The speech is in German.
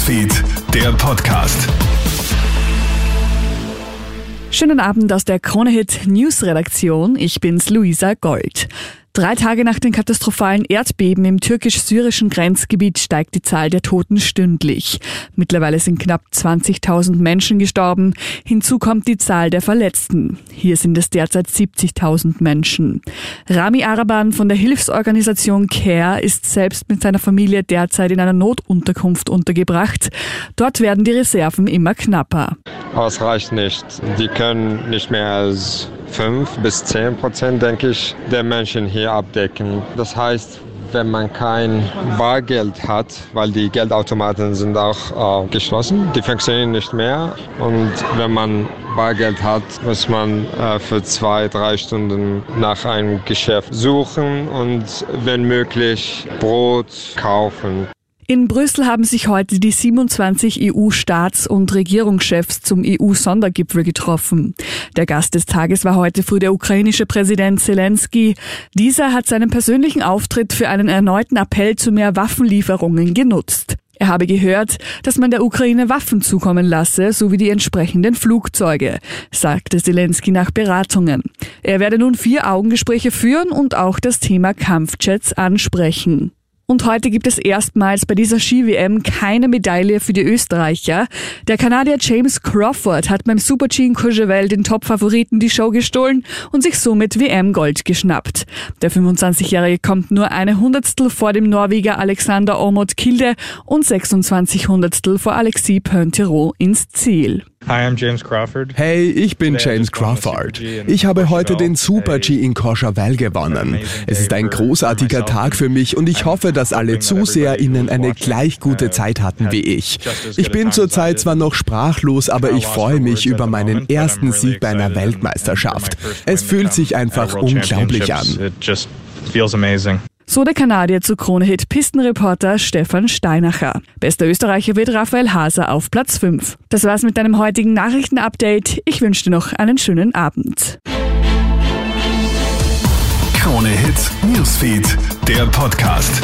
Newsfeed, der Podcast. Schönen Abend aus der Kronehit News Redaktion. Ich bin's Luisa Gold. Drei Tage nach den katastrophalen Erdbeben im türkisch-syrischen Grenzgebiet steigt die Zahl der Toten stündlich. Mittlerweile sind knapp 20.000 Menschen gestorben. Hinzu kommt die Zahl der Verletzten. Hier sind es derzeit 70.000 Menschen. Rami Araban von der Hilfsorganisation CARE ist selbst mit seiner Familie derzeit in einer Notunterkunft untergebracht. Dort werden die Reserven immer knapper. Es reicht nicht. Die können nicht mehr als 5 bis 10 Prozent, denke ich, der Menschen hier abdecken. Das heißt, wenn man kein Bargeld hat, weil die Geldautomaten sind auch äh, geschlossen, die funktionieren nicht mehr. Und wenn man Bargeld hat, muss man äh, für zwei, drei Stunden nach einem Geschäft suchen und wenn möglich Brot kaufen. In Brüssel haben sich heute die 27 EU-Staats- und Regierungschefs zum EU-Sondergipfel getroffen. Der Gast des Tages war heute früh der ukrainische Präsident Zelensky. Dieser hat seinen persönlichen Auftritt für einen erneuten Appell zu mehr Waffenlieferungen genutzt. Er habe gehört, dass man der Ukraine Waffen zukommen lasse, sowie die entsprechenden Flugzeuge, sagte Zelensky nach Beratungen. Er werde nun vier Augengespräche führen und auch das Thema Kampfjets ansprechen. Und heute gibt es erstmals bei dieser Ski-WM keine Medaille für die Österreicher. Der Kanadier James Crawford hat beim Super-G in Courchevel den Top-Favoriten die Show gestohlen und sich somit WM-Gold geschnappt. Der 25-Jährige kommt nur eine Hundertstel vor dem Norweger Alexander Ormod Kilde und 26 Hundertstel vor Alexis Pointerot ins Ziel. Hi, I'm James Crawford. Hey, ich bin James Crawford. Ich habe heute den Super G in Courchevel gewonnen. Es ist ein großartiger Tag für mich und ich hoffe, dass alle ZuseherInnen eine gleich gute Zeit hatten wie ich. Ich bin zurzeit zwar noch sprachlos, aber ich freue mich über meinen ersten Sieg bei einer Weltmeisterschaft. Es fühlt sich einfach unglaublich an. So der Kanadier zu Kronehit Pistenreporter Stefan Steinacher. Bester Österreicher wird Raphael Haser auf Platz 5. Das war's mit deinem heutigen Nachrichtenupdate. Ich wünsche dir noch einen schönen Abend. Kronehit Newsfeed, der Podcast.